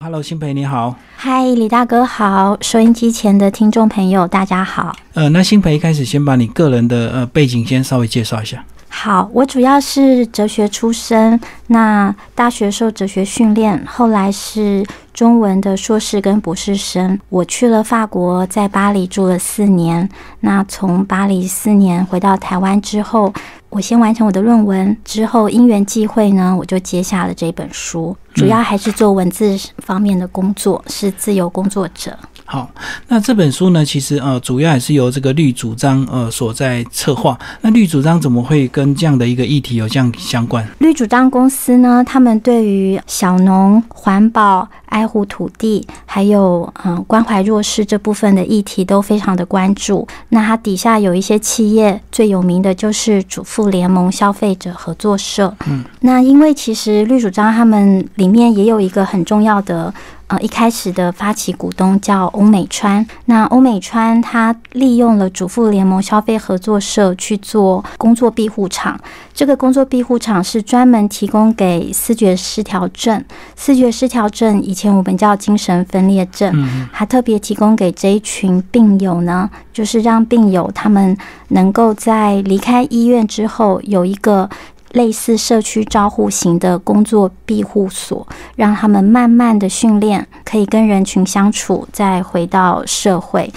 Hello，新培你好。嗨，李大哥好，收音机前的听众朋友大家好。呃，那新培一开始先把你个人的呃背景先稍微介绍一下。好，我主要是哲学出身，那大学受哲学训练，后来是中文的硕士跟博士生。我去了法国，在巴黎住了四年。那从巴黎四年回到台湾之后，我先完成我的论文，之后因缘际会呢，我就接下了这本书，主要还是做文字方面的工作，是自由工作者。好，那这本书呢，其实呃，主要还是由这个绿主张呃所在策划。那绿主张怎么会跟这样的一个议题有这样相关？绿主张公司呢，他们对于小农、环保、爱护土地，还有嗯关怀弱势这部分的议题都非常的关注。那它底下有一些企业，最有名的就是主妇联盟消费者合作社。嗯，那因为其实绿主张他们里面也有一个很重要的。呃，一开始的发起股东叫欧美川，那欧美川他利用了主妇联盟消费合作社去做工作庇护场。这个工作庇护场是专门提供给视觉失调症，视觉失调症以前我们叫精神分裂症，还特别提供给这一群病友呢，就是让病友他们能够在离开医院之后有一个。类似社区照护型的工作庇护所，让他们慢慢的训练，可以跟人群相处，再回到社会。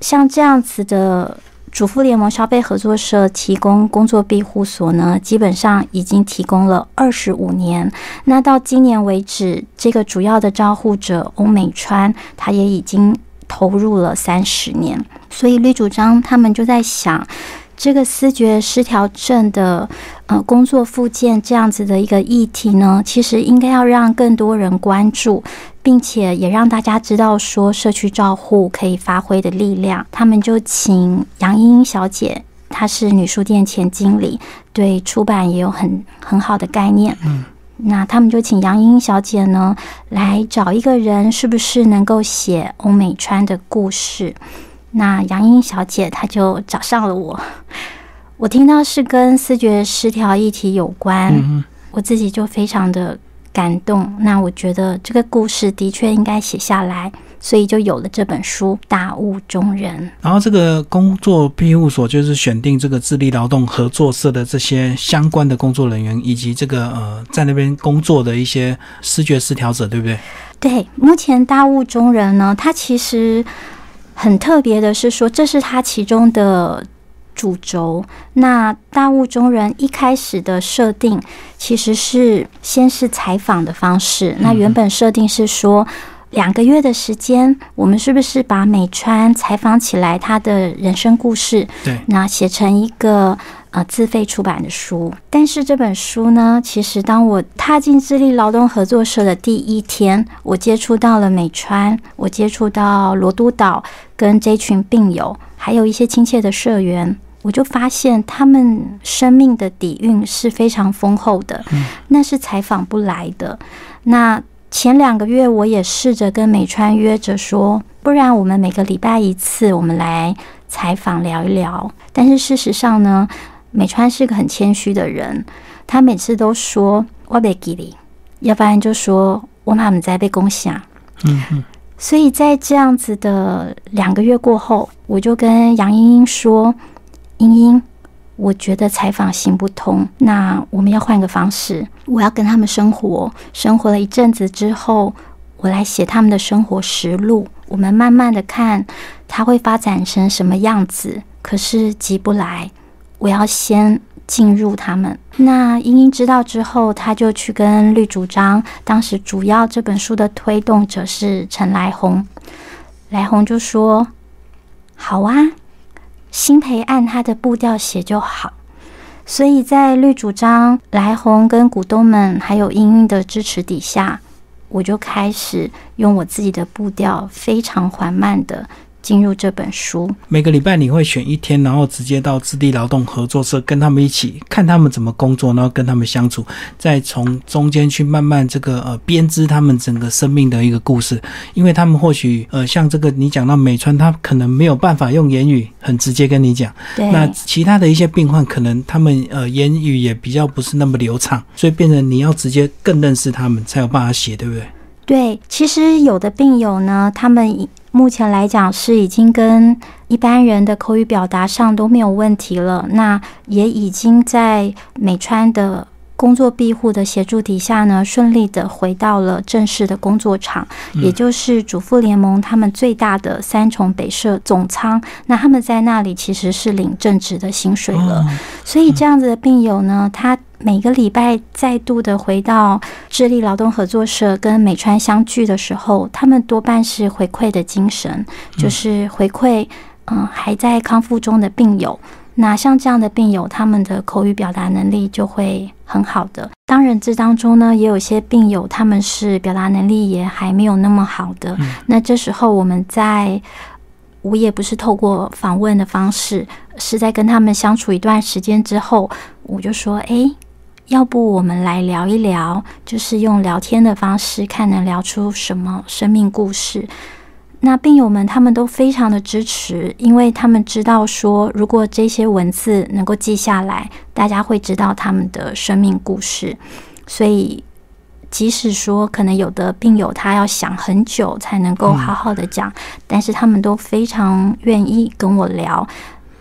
像这样子的主妇联盟消费合作社提供工作庇护所呢，基本上已经提供了二十五年。那到今年为止，这个主要的照护者欧美川，他也已经投入了三十年。所以绿主张他们就在想。这个思觉失调症的呃工作附件这样子的一个议题呢，其实应该要让更多人关注，并且也让大家知道说社区照护可以发挥的力量。他们就请杨英英小姐，她是女书店前经理，对出版也有很很好的概念。嗯，那他们就请杨英英小姐呢来找一个人，是不是能够写欧美川的故事？那杨英小姐，她就找上了我。我听到是跟视觉失调议题有关，我自己就非常的感动。那我觉得这个故事的确应该写下来，所以就有了这本书《大雾中人》。然后这个工作庇护所就是选定这个智力劳动合作社的这些相关的工作人员，以及这个呃在那边工作的一些视觉失调者，对不对？对，目前《大雾中人》呢，它其实。很特别的是说，这是他其中的主轴。那大雾中人一开始的设定其实是先是采访的方式。那原本设定是说两个月的时间，我们是不是把美川采访起来他的人生故事？对，那写成一个。啊，自费出版的书，但是这本书呢，其实当我踏进智力劳动合作社的第一天，我接触到了美川，我接触到罗都岛跟这群病友，还有一些亲切的社员，我就发现他们生命的底蕴是非常丰厚的，那是采访不来的。那前两个月，我也试着跟美川约着说，不然我们每个礼拜一次，我们来采访聊一聊。但是事实上呢？美川是个很谦虚的人，他每次都说我被给你，要不然就说我妈妈在被攻下。嗯嗯，所以在这样子的两个月过后，我就跟杨英英说：“英英，我觉得采访行不通，那我们要换个方式，我要跟他们生活，生活了一阵子之后，我来写他们的生活实录，我们慢慢的看他会发展成什么样子。可是急不来。”我要先进入他们。那英英知道之后，他就去跟绿主张。当时主要这本书的推动者是陈来红，来红就说：“好啊，新培按他的步调写就好。”所以在绿主张、来红跟股东们还有英英的支持底下，我就开始用我自己的步调，非常缓慢的。进入这本书，每个礼拜你会选一天，然后直接到质地劳动合作社跟他们一起看他们怎么工作，然后跟他们相处，再从中间去慢慢这个呃编织他们整个生命的一个故事。因为他们或许呃像这个你讲到美川，他可能没有办法用言语很直接跟你讲，那其他的一些病患可能他们呃言语也比较不是那么流畅，所以变成你要直接更认识他们才有办法写，对不对？对，其实有的病友呢，他们目前来讲是已经跟一般人的口语表达上都没有问题了，那也已经在美川的。工作庇护的协助底下呢，顺利的回到了正式的工作场，也就是主妇联盟他们最大的三重北社总仓。那他们在那里其实是领正职的薪水了。所以这样子的病友呢，他每个礼拜再度的回到智利劳动合作社跟美川相聚的时候，他们多半是回馈的精神，就是回馈嗯还在康复中的病友。那像这样的病友，他们的口语表达能力就会很好的。当然，这当中呢，也有些病友他们是表达能力也还没有那么好的。那这时候，我们在我也不是透过访问的方式，是在跟他们相处一段时间之后，我就说：“诶，要不我们来聊一聊，就是用聊天的方式，看能聊出什么生命故事。”那病友们他们都非常的支持，因为他们知道说，如果这些文字能够记下来，大家会知道他们的生命故事。所以，即使说可能有的病友他要想很久才能够好好的讲，但是他们都非常愿意跟我聊。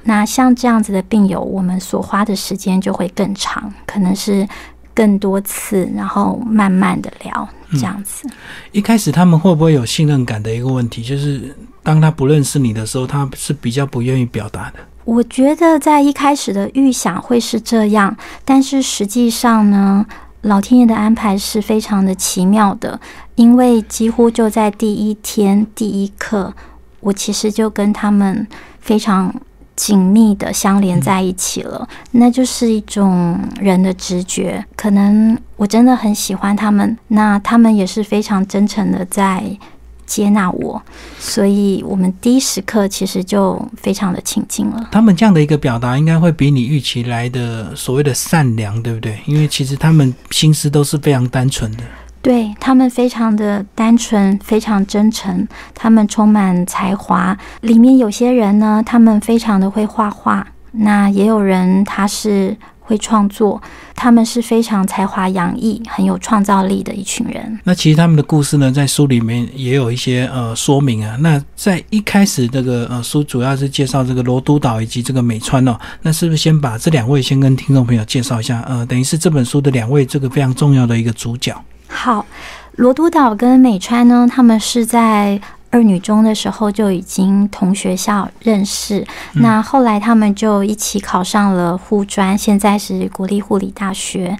那像这样子的病友，我们所花的时间就会更长，可能是。更多次，然后慢慢的聊这样子。一开始他们会不会有信任感的一个问题？就是当他不认识你的时候，他是比较不愿意表达的。我觉得在一开始的预想会是这样，但是实际上呢，老天爷的安排是非常的奇妙的，因为几乎就在第一天第一刻，我其实就跟他们非常。紧密的相连在一起了，那就是一种人的直觉。可能我真的很喜欢他们，那他们也是非常真诚的在接纳我，所以我们第一时刻其实就非常的亲近了。他们这样的一个表达，应该会比你预期来的所谓的善良，对不对？因为其实他们心思都是非常单纯的。对他们非常的单纯，非常真诚，他们充满才华。里面有些人呢，他们非常的会画画，那也有人他是会创作，他们是非常才华洋溢、很有创造力的一群人。那其实他们的故事呢，在书里面也有一些呃说明啊。那在一开始这个呃书主要是介绍这个罗都岛以及这个美川哦，那是不是先把这两位先跟听众朋友介绍一下？呃，等于是这本书的两位这个非常重要的一个主角。好，罗都岛跟美川呢，他们是在二女中的时候就已经同学校认识。那后来他们就一起考上了护专，现在是国立护理大学。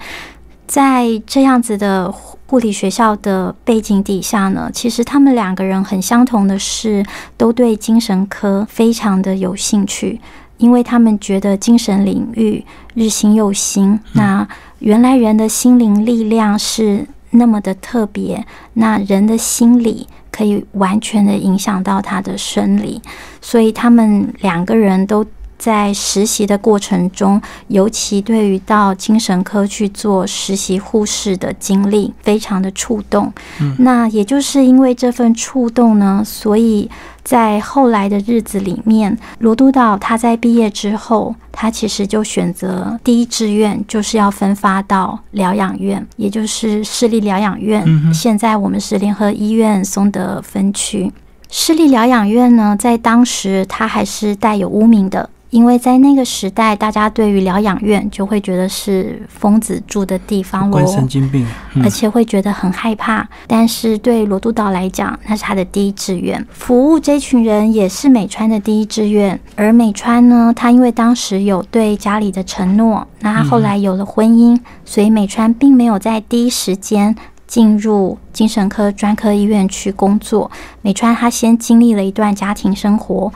在这样子的护理学校的背景底下呢，其实他们两个人很相同的是，都对精神科非常的有兴趣，因为他们觉得精神领域日新又新。那原来人的心灵力量是。那么的特别，那人的心理可以完全的影响到他的生理，所以他们两个人都在实习的过程中，尤其对于到精神科去做实习护士的经历，非常的触动。那也就是因为这份触动呢，所以。在后来的日子里面，罗督导他在毕业之后，他其实就选择第一志愿就是要分发到疗养院，也就是市立疗养院。现在我们是联合医院松德分区市立疗养院呢，在当时它还是带有污名的。因为在那个时代，大家对于疗养院就会觉得是疯子住的地方喽，神经病，而且会觉得很害怕。但是对罗督岛来讲，那是他的第一志愿，服务这群人也是美川的第一志愿。而美川呢，他因为当时有对家里的承诺，那他后来有了婚姻，所以美川并没有在第一时间进入精神科专科医院去工作。美川他先经历了一段家庭生活。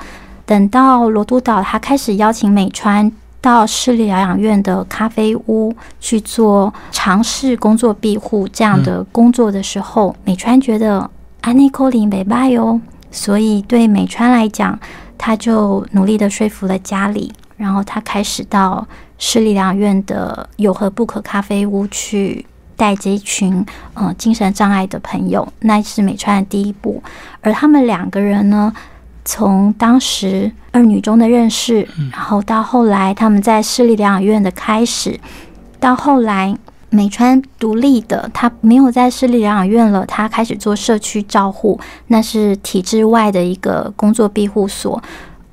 等到罗督岛，他开始邀请美川到市立疗养院的咖啡屋去做尝试工作庇护这样的工作的时候，美川觉得安妮科林没败哦，所以对美川来讲，他就努力的说服了家里，然后他开始到市立疗养院的有何不可咖啡屋去带这一群呃精神障碍的朋友，那是美川的第一步，而他们两个人呢？从当时二女中的认识，然后到后来他们在市立疗养院的开始，到后来美川独立的，他没有在市立疗养院了，他开始做社区照护，那是体制外的一个工作庇护所。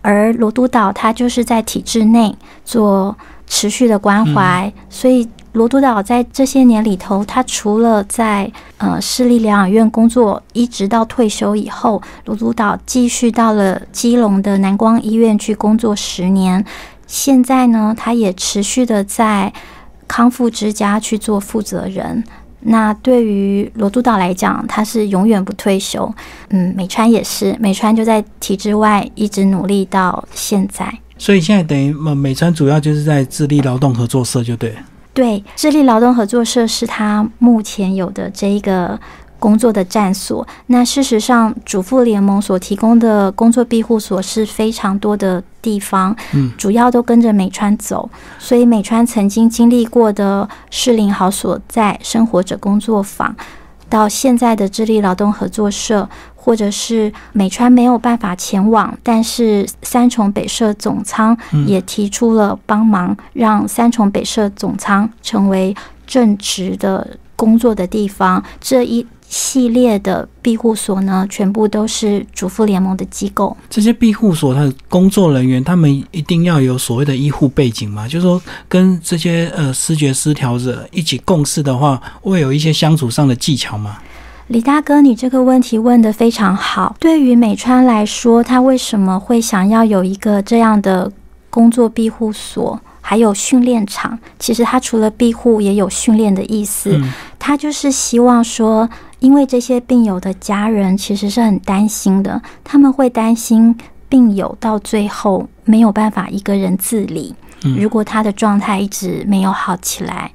而罗都岛他就是在体制内做持续的关怀，所以罗都岛在这些年里头，他除了在呃市立疗养院工作，一直到退休以后，罗都岛继续到了基隆的南光医院去工作十年。现在呢，他也持续的在康复之家去做负责人。那对于罗督导来讲，他是永远不退休。嗯，美川也是，美川就在体制外一直努力到现在。所以现在等于美川主要就是在智力劳动合作社，就对。对，智力劳动合作社是他目前有的这一个。工作的站所，那事实上，主妇联盟所提供的工作庇护所是非常多的地方，嗯，主要都跟着美川走，所以美川曾经经历过的适龄好所在、生活者工作坊，到现在的智力劳动合作社，或者是美川没有办法前往，但是三重北社总仓也提出了帮忙，让三重北社总仓成为正职的工作的地方，这一。系列的庇护所呢，全部都是主妇联盟的机构。这些庇护所，它的工作人员，他们一定要有所谓的医护背景吗？就是说，跟这些呃视觉失调者一起共事的话，会有一些相处上的技巧吗？李大哥，你这个问题问得非常好。对于美川来说，他为什么会想要有一个这样的工作庇护所？还有训练场，其实他除了庇护，也有训练的意思。他就是希望说，因为这些病友的家人其实是很担心的，他们会担心病友到最后没有办法一个人自理。如果他的状态一直没有好起来，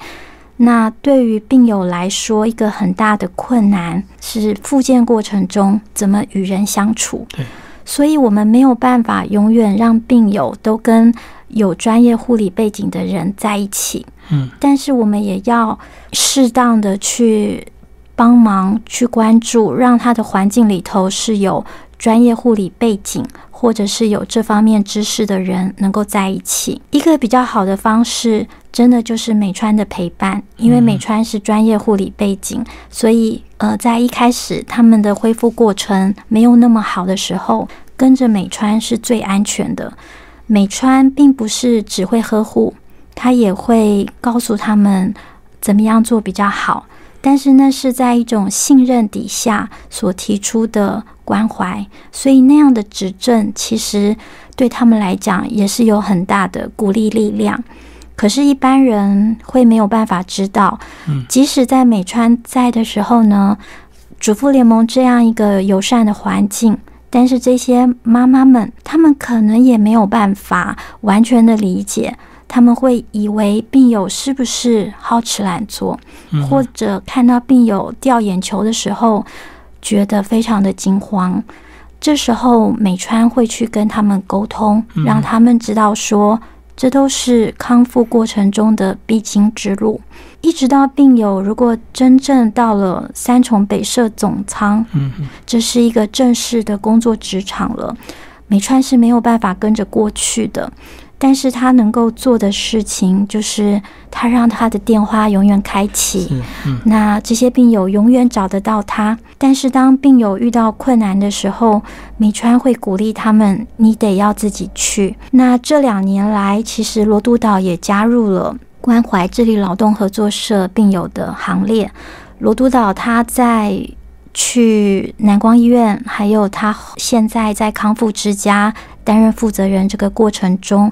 那对于病友来说，一个很大的困难是复健过程中怎么与人相处。对，所以我们没有办法永远让病友都跟。有专业护理背景的人在一起，嗯，但是我们也要适当的去帮忙、去关注，让他的环境里头是有专业护理背景或者是有这方面知识的人能够在一起。一个比较好的方式，真的就是美川的陪伴，因为美川是专业护理背景，所以呃，在一开始他们的恢复过程没有那么好的时候，跟着美川是最安全的。美川并不是只会呵护，他也会告诉他们怎么样做比较好。但是那是在一种信任底下所提出的关怀，所以那样的指正其实对他们来讲也是有很大的鼓励力量。可是，一般人会没有办法知道，即使在美川在的时候呢，主妇联盟这样一个友善的环境。但是这些妈妈们，她们可能也没有办法完全的理解，他们会以为病友是不是好吃懒做，或者看到病友掉眼球的时候，觉得非常的惊慌。这时候美川会去跟他们沟通，让他们知道说。这都是康复过程中的必经之路，一直到病友如果真正到了三重北社总仓，嗯，这是一个正式的工作职场了，美川是没有办法跟着过去的。但是他能够做的事情，就是他让他的电话永远开启，那这些病友永远找得到他。但是当病友遇到困难的时候，美川会鼓励他们：“你得要自己去。”那这两年来，其实罗督导也加入了关怀智力劳动合作社病友的行列。罗督导他在去南光医院，还有他现在在康复之家。担任负责人这个过程中，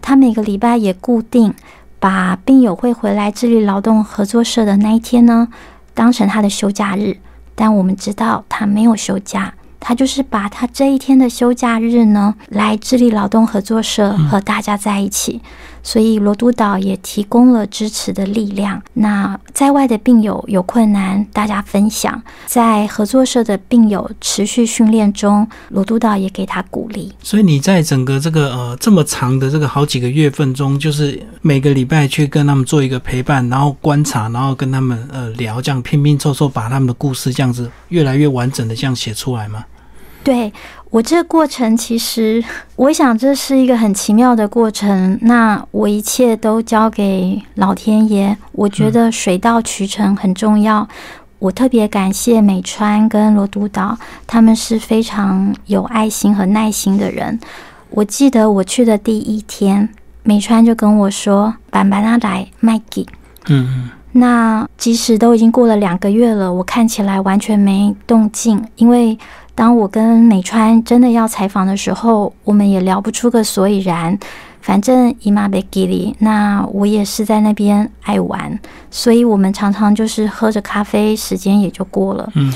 他每个礼拜也固定把病友会回来智力劳动合作社的那一天呢，当成他的休假日。但我们知道他没有休假，他就是把他这一天的休假日呢，来智力劳动合作社和大家在一起。所以罗督导也提供了支持的力量。那在外的病友有困难，大家分享；在合作社的病友持续训练中，罗督导也给他鼓励。所以你在整个这个呃这么长的这个好几个月份中，就是每个礼拜去跟他们做一个陪伴，然后观察，然后跟他们呃聊，这样拼拼凑凑把他们的故事这样子越来越完整的这样写出来吗？对我这个过程，其实我想这是一个很奇妙的过程。那我一切都交给老天爷，我觉得水到渠成很重要。我特别感谢美川跟罗督导，他们是非常有爱心和耐心的人。我记得我去的第一天，美川就跟我说：“板板阿来麦吉。”嗯那即使都已经过了两个月了，我看起来完全没动静。因为当我跟美川真的要采访的时候，我们也聊不出个所以然。反正姨妈被给离，那我也是在那边爱玩，所以我们常常就是喝着咖啡，时间也就过了。嗯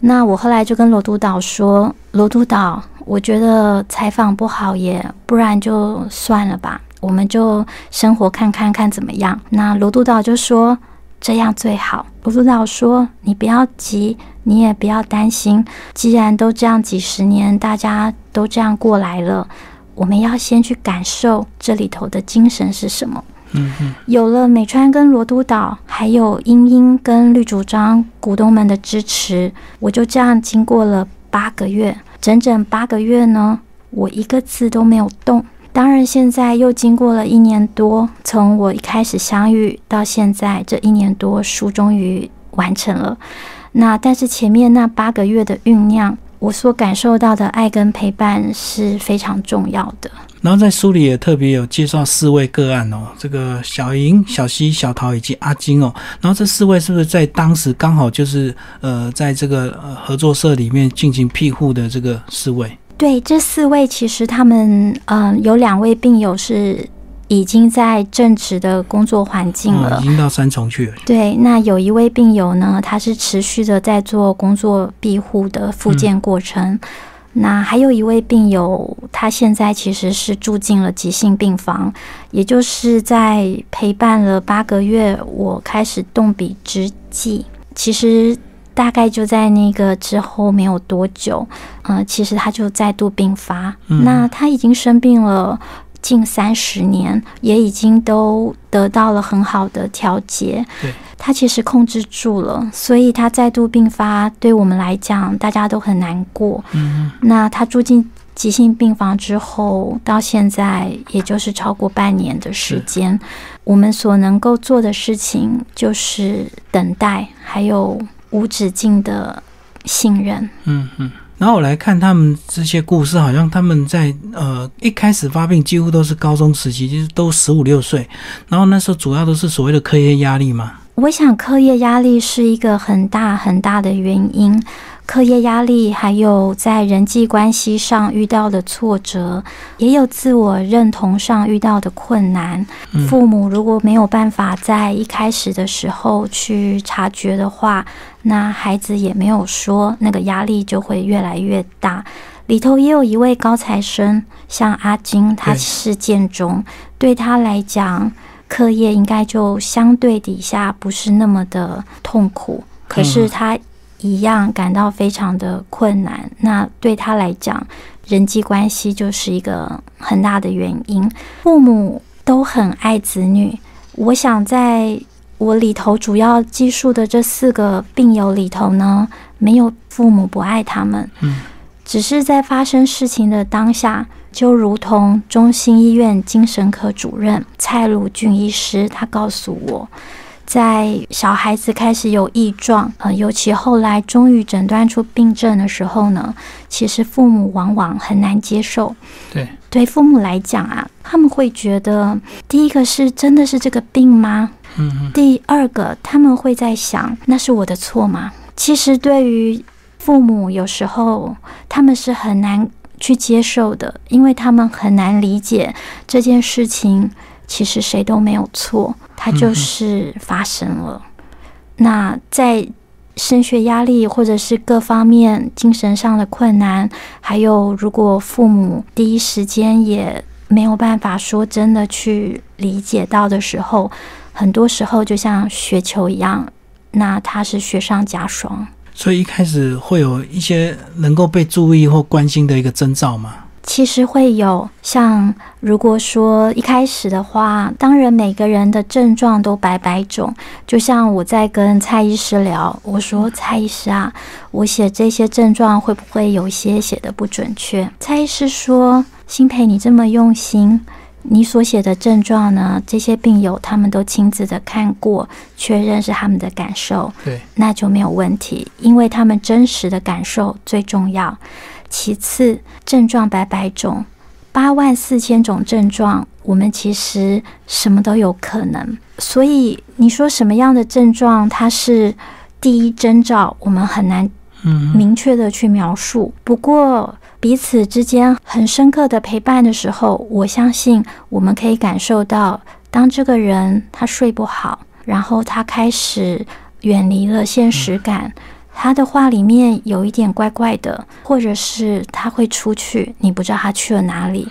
那我后来就跟罗督导说：“罗督导，我觉得采访不好也，不然就算了吧，我们就生活看看看怎么样。”那罗督导就说：“这样最好。”罗督导说：“你不要急，你也不要担心，既然都这样几十年，大家都这样过来了，我们要先去感受这里头的精神是什么。”嗯嗯有了美川跟罗督导，还有英英跟绿主张股东们的支持，我就这样经过了八个月，整整八个月呢，我一个字都没有动。当然，现在又经过了一年多，从我一开始相遇到现在这一年多，书终于完成了。那但是前面那八个月的酝酿，我所感受到的爱跟陪伴是非常重要的。然后在书里也特别有介绍四位个案哦，这个小莹、小溪、小桃以及阿金哦。然后这四位是不是在当时刚好就是呃，在这个合作社里面进行庇护的这个四位？对，这四位其实他们，嗯、有两位病友是已经在正职的工作环境哦，了已。经到三重去了。对，那有一位病友呢，他是持续的在做工作庇护的复健过程。那还有一位病友，他现在其实是住进了急性病房，也就是在陪伴了八个月，我开始动笔之际，其实大概就在那个之后没有多久，呃，其实他就再度病发。嗯那他已经生病了近三十年，也已经都得到了很好的调节。对，他其实控制住了，所以他再度病发，对我们来讲，大家都很难过。嗯那他住进急性病房之后，到现在也就是超过半年的时间。我们所能够做的事情就是等待，还有无止境的信任。嗯嗯。然后我来看他们这些故事，好像他们在呃一开始发病几乎都是高中时期，就是都十五六岁，然后那时候主要都是所谓的课业压力嘛。我想课业压力是一个很大很大的原因，课业压力还有在人际关系上遇到的挫折，也有自我认同上遇到的困难。嗯父母如果没有办法在一开始的时候去察觉的话，那孩子也没有说，那个压力就会越来越大。里头也有一位高材生，像阿金，他对是建中，对他来讲，课业应该就相对底下不是那么的痛苦，可是他一样感到非常的困难。那对他来讲，人际关系就是一个很大的原因。父母都很爱子女，我想在我里头主要记述的这四个病友里头呢，没有父母不爱他们，嗯，只是在发生事情的当下，就如同中心医院精神科主任蔡鲁俊医师，他告诉我，在小孩子开始有异状，呃，尤其后来终于诊断出病症的时候呢，其实父母往往很难接受。对，对父母来讲啊，他们会觉得，第一个是真的是这个病吗？第二个，他们会在想，那是我的错吗？其实对于父母，有时候他们是很难去接受的，因为他们很难理解这件事情，其实谁都没有错，它就是发生了。那在升学压力或者是各方面精神上的困难，还有如果父母第一时间也没有办法说真的去理解到的时候，很多时候就像雪球一样，那它是雪上加霜。所以一开始会有一些能够被注意或关心的一个征兆吗。其实会有，像如果说一开始的话，当然每个人的症状都百百种。就像我在跟蔡医师聊，我说蔡医师啊，我写这些症状会不会有些写的不准确？蔡医师说：“新培，你这么用心，你所写的症状呢，这些病友他们都亲自的看过，确认是他们的感受，对，那就没有问题，因为他们真实的感受最重要。”其次，症状百百种，八万四千种症状，我们其实什么都有可能。所以你说什么样的症状它是第一征兆，我们很难明确的去描述。不过彼此之间很深刻的陪伴的时候，我相信我们可以感受到，当这个人他睡不好，然后他开始远离了现实感。他的话里面有一点怪怪的，或者是他会出去，你不知道他去了哪里。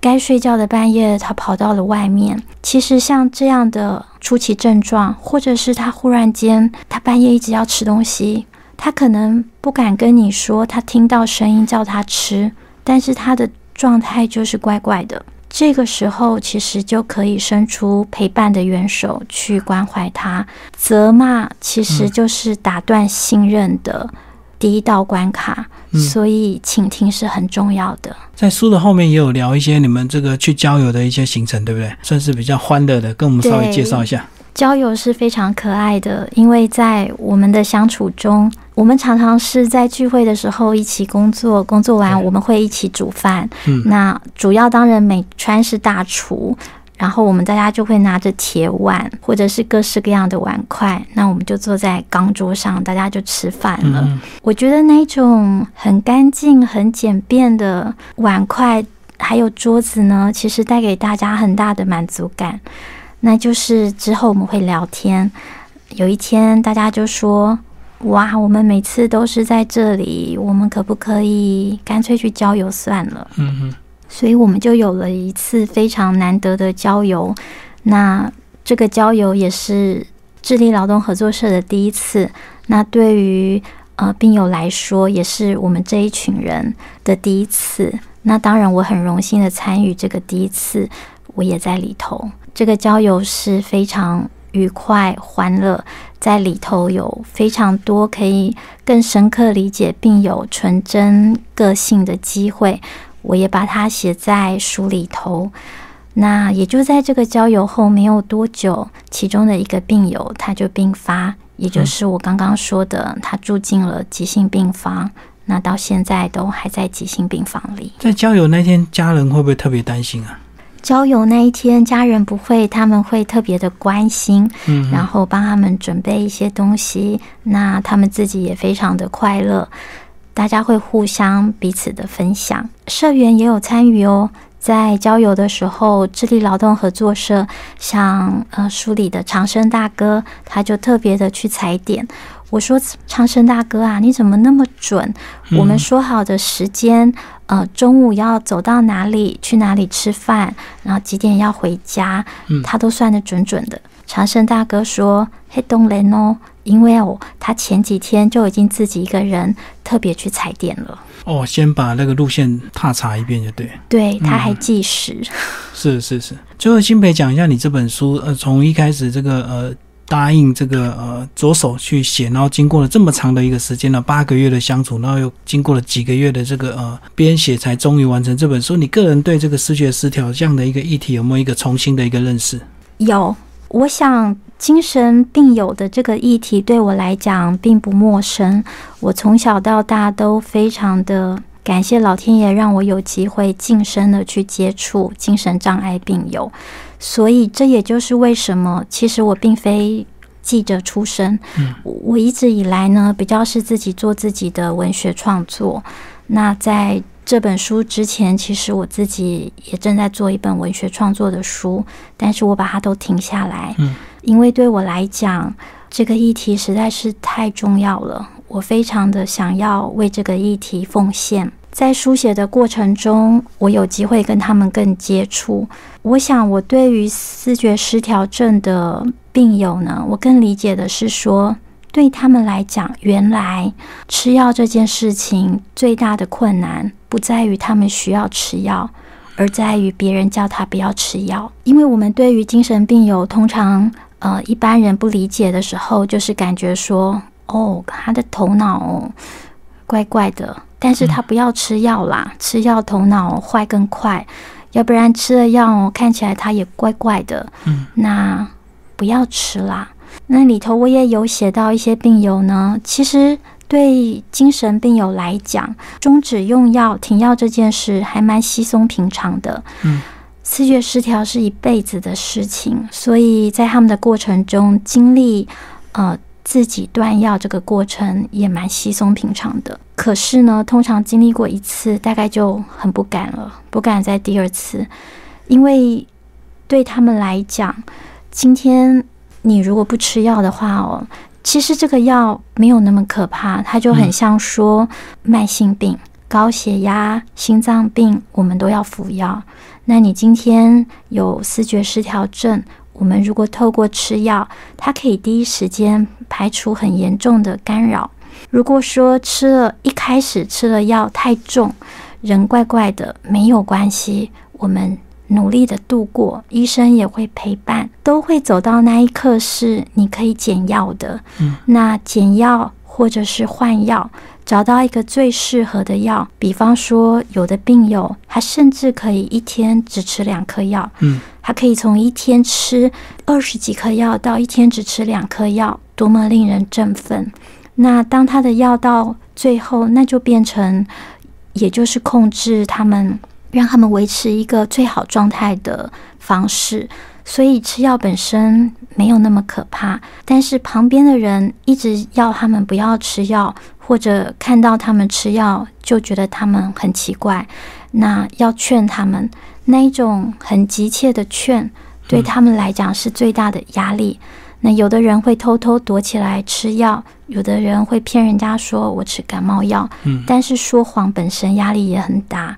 该睡觉的半夜，他跑到了外面。其实像这样的初期症状，或者是他忽然间，他半夜一直要吃东西，他可能不敢跟你说，他听到声音叫他吃，但是他的状态就是怪怪的。这个时候，其实就可以伸出陪伴的援手去关怀他。责骂其实就是打断信任的第一道关卡，所以倾听是很重要的。在书的后面也有聊一些你们这个去郊游的一些行程，对不对？算是比较欢乐的，跟我们稍微介绍一下。郊游是非常可爱的，因为在我们的相处中，我们常常是在聚会的时候一起工作，工作完我们会一起煮饭。嗯，那主要当然美川是大厨，然后我们大家就会拿着铁碗或者是各式各样的碗筷，那我们就坐在钢桌上，大家就吃饭了。我觉得那种很干净、很简便的碗筷还有桌子呢，其实带给大家很大的满足感。那就是之后我们会聊天。有一天，大家就说：“哇，我们每次都是在这里，我们可不可以干脆去郊游算了？”嗯哼。所以我们就有了一次非常难得的郊游。那这个郊游也是智力劳动合作社的第一次。那对于呃病友来说，也是我们这一群人的第一次。那当然，我很荣幸的参与这个第一次，我也在里头。这个郊游是非常愉快、欢乐，在里头有非常多可以更深刻理解并有纯真个性的机会。我也把它写在书里头。那也就在这个郊游后没有多久，其中的一个病友他就病发，也就是我刚刚说的，他住进了急性病房。那到现在都还在急性病房里。在郊游那天，家人会不会特别担心啊？郊游那一天，家人不会，他们会特别的关心，嗯，然后帮他们准备一些东西。那他们自己也非常的快乐，大家会互相彼此的分享。社员也有参与哦，在郊游的时候，智力劳动合作社像呃书里的长生大哥，他就特别的去踩点。我说长生大哥啊，你怎么那么准？我们说好的时间。呃，中午要走到哪里，去哪里吃饭，然后几点要回家，他都算得准准的。长生大哥说：“嘿东雷哦，因为哦，他前几天就已经自己一个人特别去踩点了。哦，先把那个路线踏查一遍就对。对，他还计时。是是是。最后，新培讲一下你这本书，呃，从一开始这个呃。答应这个呃着手去写，然后经过了这么长的一个时间了，八个月的相处，然后又经过了几个月的这个呃编写，才终于完成这本书。你个人对这个视觉失调这样的一个议题有没有一个重新的一个认识？有，我想精神病友的这个议题对我来讲并不陌生。我从小到大都非常的感谢老天爷，让我有机会近身的去接触精神障碍病友。所以，这也就是为什么，其实我并非记者出身。嗯，我一直以来呢，比较是自己做自己的文学创作。那在这本书之前，其实我自己也正在做一本文学创作的书，但是我把它都停下来。嗯，因为对我来讲，这个议题实在是太重要了，我非常的想要为这个议题奉献。在书写的过程中，我有机会跟他们更接触。我想，我对于思觉失调症的病友呢，我更理解的是说，对他们来讲，原来吃药这件事情最大的困难不在于他们需要吃药，而在于别人叫他不要吃药。因为我们对于精神病友，通常呃一般人不理解的时候，就是感觉说，哦，他的头脑怪怪的，但是他不要吃药啦，吃药头脑坏更快，要不然吃了药看起来他也怪怪的，嗯，那不要吃啦。那里头我也有写到一些病友呢，其实。对精神病友来讲，终止用药、停药这件事还蛮稀松平常的。嗯，思觉失调是一辈子的事情，所以在他们的过程中经历呃自己断药这个过程也蛮稀松平常的。可是呢，通常经历过一次，大概就很不敢了，不敢再第二次，因为对他们来讲，今天你如果不吃药的话哦。其实这个药没有那么可怕，它就很像说慢性病、高血压、心脏病，我们都要服药。那你今天有思觉失调症，我们如果透过吃药，它可以第一时间排除很严重的干扰。如果说吃了一开始吃了药太重，人怪怪的，没有关系，我们。努力的度过，医生也会陪伴，都会走到那一刻是你可以减药的。嗯，那减药或者是换药，找到一个最适合的药。比方说，有的病友他甚至可以一天只吃两颗药。嗯，他可以从一天吃二十几颗药到一天只吃两颗药，多么令人振奋！那当他的药到最后，那就变成，也就是控制他们。让他们维持一个最好状态的方式，所以吃药本身没有那么可怕。但是旁边的人一直要他们不要吃药，或者看到他们吃药就觉得他们很奇怪，那要劝他们，那一种很急切的劝，对他们来讲是最大的压力。那有的人会偷偷躲起来吃药，有的人会骗人家说我吃感冒药，嗯，但是说谎本身压力也很大。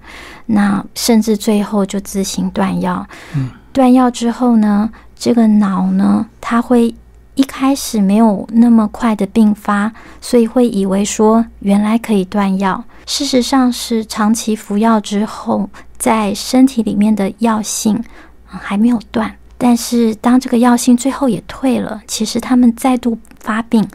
那甚至最后就自行断药。嗯，断药之后呢，这个脑呢，它会一开始没有那么快的病发，所以会以为说原来可以断药。事实上是长期服药之后，在身体里面的药性还没有断，但是当这个药性最后也退了，其实他们再度发病，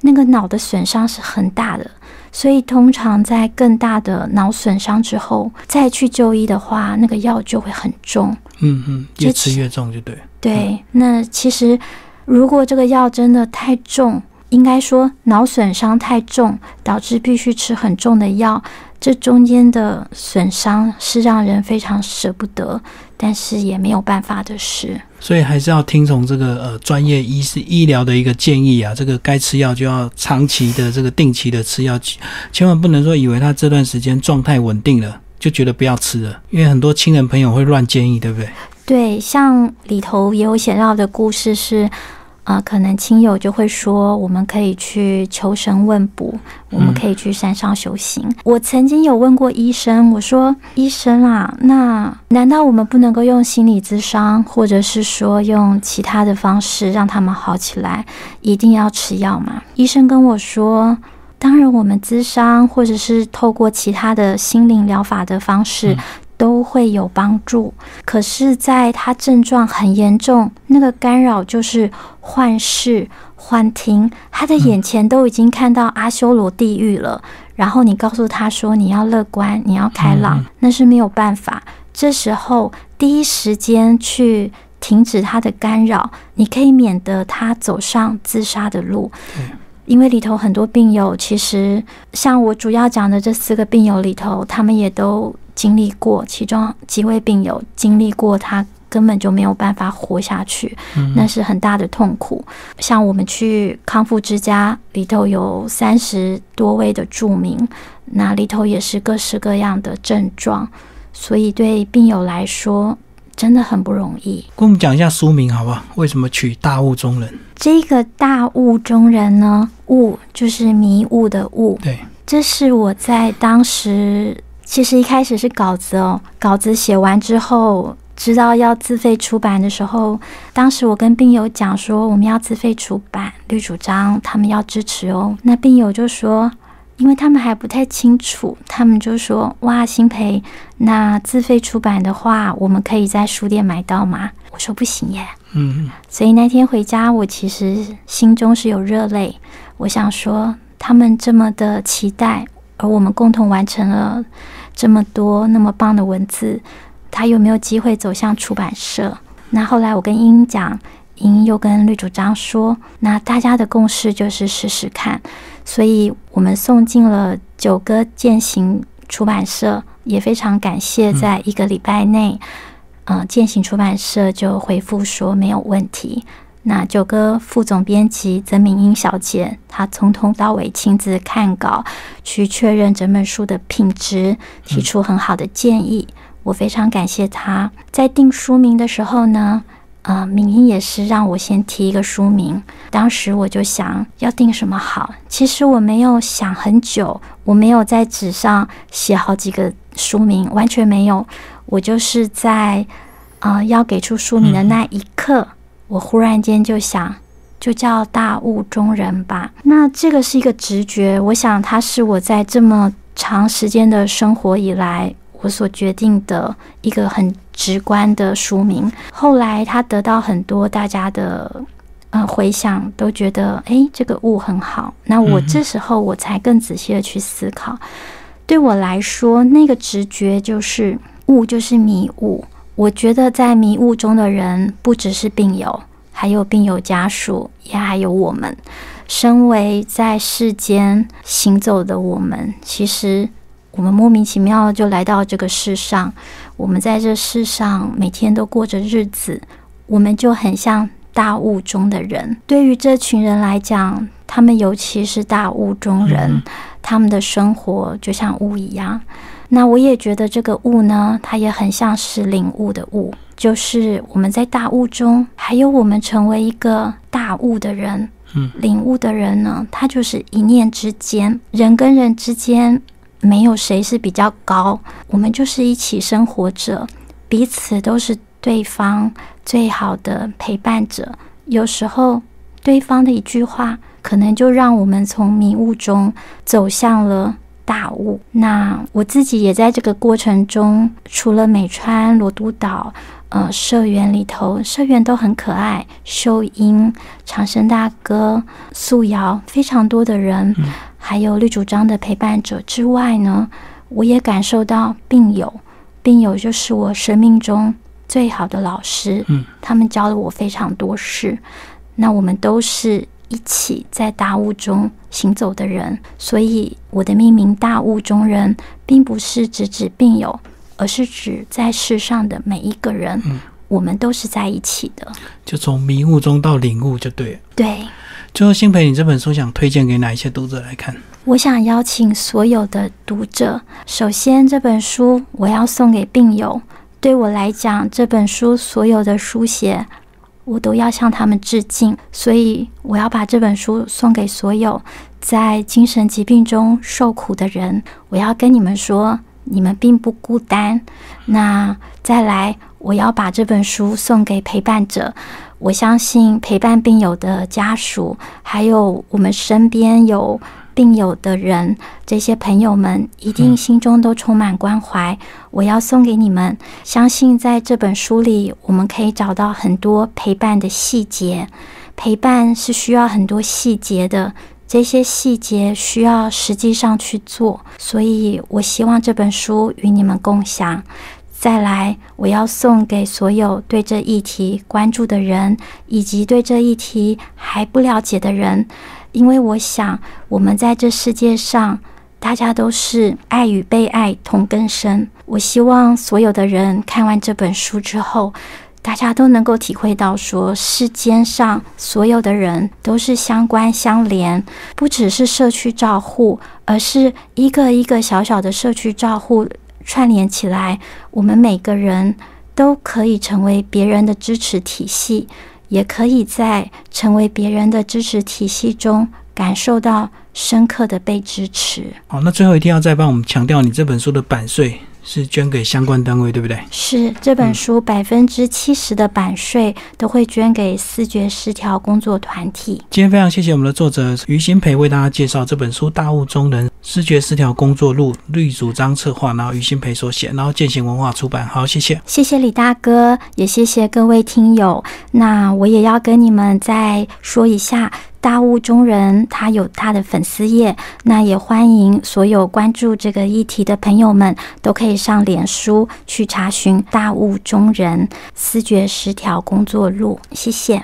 那个脑的损伤是很大的。所以，通常在更大的脑损伤之后再去就医的话，那个药就会很重。嗯嗯，越吃越重就对。对，那其实如果这个药真的太重，应该说脑损伤太重，导致必须吃很重的药。这中间的损伤是让人非常舍不得，但是也没有办法的事。所以还是要听从这个呃专业医师医疗的一个建议啊，这个该吃药就要长期的这个定期的吃药，千万不能说以为他这段时间状态稳定了就觉得不要吃了，因为很多亲人朋友会乱建议，对不对？对，像里头也有写到的故事是。啊，可能亲友就会说，我们可以去求神问卜，我们可以去山上修行。我曾经有问过医生，我说：“医生啊，那难道我们不能够用心理咨商，或者是说用其他的方式让他们好起来，一定要吃药吗？”医生跟我说：“当然，我们咨商或者是透过其他的心灵疗法的方式。”都会有帮助，可是，在他症状很严重，那个干扰就是幻视、幻听，他的眼前都已经看到阿修罗地狱了。然后你告诉他说你要乐观，你要开朗，那是没有办法。这时候第一时间去停止他的干扰，你可以免得他走上自杀的路。因为里头很多病友，其实像我主要讲的这四个病友里头，他们也都。经历过，其中几位病友经历过，他根本就没有办法活下去，那是很大的痛苦。像我们去康复之家里头有三十多位的住民，那里头也是各式各样的症状，所以对病友来说真的很不容易。跟我们讲一下书名好不好？为什么取大雾中人？这个大雾中人呢？雾就是迷雾的雾。对，这是我在当时。其实一开始是稿子哦，稿子写完之后，知道要自费出版的时候，当时我跟病友讲说，我们要自费出版，绿主张他们要支持哦。那病友就说：“因为他们还不太清楚，他们就说：“哇，新培，那自费出版的话，我们可以在书店买到吗？”我说：“不行耶。”嗯，所以那天回家，我其实心中是有热泪。我想说，他们这么的期待，而我们共同完成了这么多那么棒的文字，他有没有机会走向出版社？那后来我跟英讲，英又跟绿主张说，那大家的共识就是试试看。所以我们送进了九个践行出版社，也非常感谢，在一个礼拜内，呃，践行出版社就回复说没有问题。那九哥副总编辑曾敏英小姐，她从头到尾亲自看稿，去确认整本书的品质，提出很好的建议，我非常感谢她。在定书名的时候呢。呃，敏英也是让我先提一个书名，当时我就想要定什么好。其实我没有想很久，我没有在纸上写好几个书名，完全没有。我就是在呃要给出书名的那一刻，我忽然间就想，就叫《大雾中人》吧。那这个是一个直觉，我想它是我在这么长时间的生活以来。我所决定的一个很直观的书名，后来他得到很多大家的呃回响，都觉得哎，这个物很好。那我这时候我才更仔细的去思考，对我来说，那个直觉就是物就是迷雾。我觉得在迷雾中的人，不只是病友，还有病友家属，也还有我们。身为在世间行走的我们，其实。我们莫名其妙就来到这个世上，我们在这世上每天都过着日子，我们就很像大雾中的人。对于这群人来讲，他们尤其是大雾中人，他们的生活就像雾一样。那我也觉得这个悟呢，它也很像是领悟的悟，就是我们在大悟中，还有我们成为一个大悟的人。嗯，领悟的人呢，他就是一念之间，人跟人之间。没有谁是比较高，我们就是一起生活着，彼此都是对方最好的陪伴者。有时候，对方的一句话，可能就让我们从迷雾中走向了大悟。那我自己也在这个过程中，除了美川罗都岛，呃，社员里头，社员都很可爱，秀英、长生大哥、素瑶，非常多的人。还有绿主张的陪伴者之外呢，我也感受到病友，病友就是我生命中最好的老师。嗯，他们教了我非常多事。那我们都是一起在大雾中行走的人，所以我的命名“大雾中人”并不是只指病友，而是指在世上的每一个人。嗯，我们都是在一起的。就从迷雾中到领悟，就对了。对。最后，新培，你这本书想推荐给哪一些读者来看？我想邀请所有的读者。首先，这本书我要送给病友。对我来讲，这本书所有的书写，我都要向他们致敬。所以，我要把这本书送给所有在精神疾病中受苦的人。我要跟你们说，你们并不孤单。那再来，我要把这本书送给陪伴者。我相信陪伴病友的家属，还有我们身边有病友的人，这些朋友们一定心中都充满关怀。我要送给你们，相信在这本书里，我们可以找到很多陪伴的细节。陪伴是需要很多细节的，这些细节需要实际上去做。所以我希望这本书与你们共享。再来，我要送给所有对这议题关注的人，以及对这议题还不了解的人，因为我想，我们在这世界上，大家都是爱与被爱同根生。我希望所有的人看完这本书之后，大家都能够体会到，说世间上所有的人都是相关相连，不只是社区照护，而是一个一个小小的社区照护。串联起来，我们每个人都可以成为别人的支持体系，也可以在成为别人的支持体系中感受到深刻的被支持。好，那最后一定要再帮我们强调，你这本书的版税是捐给相关单位，对不对？是这本书百分之七十的版税都会捐给视觉失调工作团体。今天非常谢谢我们的作者于新培为大家介绍这本书《大雾中人视觉失调工作录》，绿主张策划，然后于新培所写，然后践行文化出版。好，谢谢，谢谢李大哥，也谢谢各位听友。那我也要跟你们再说一下。大雾中人，他有他的粉丝页，那也欢迎所有关注这个议题的朋友们都可以上脸书去查询大雾中人思觉十条工作录。谢谢。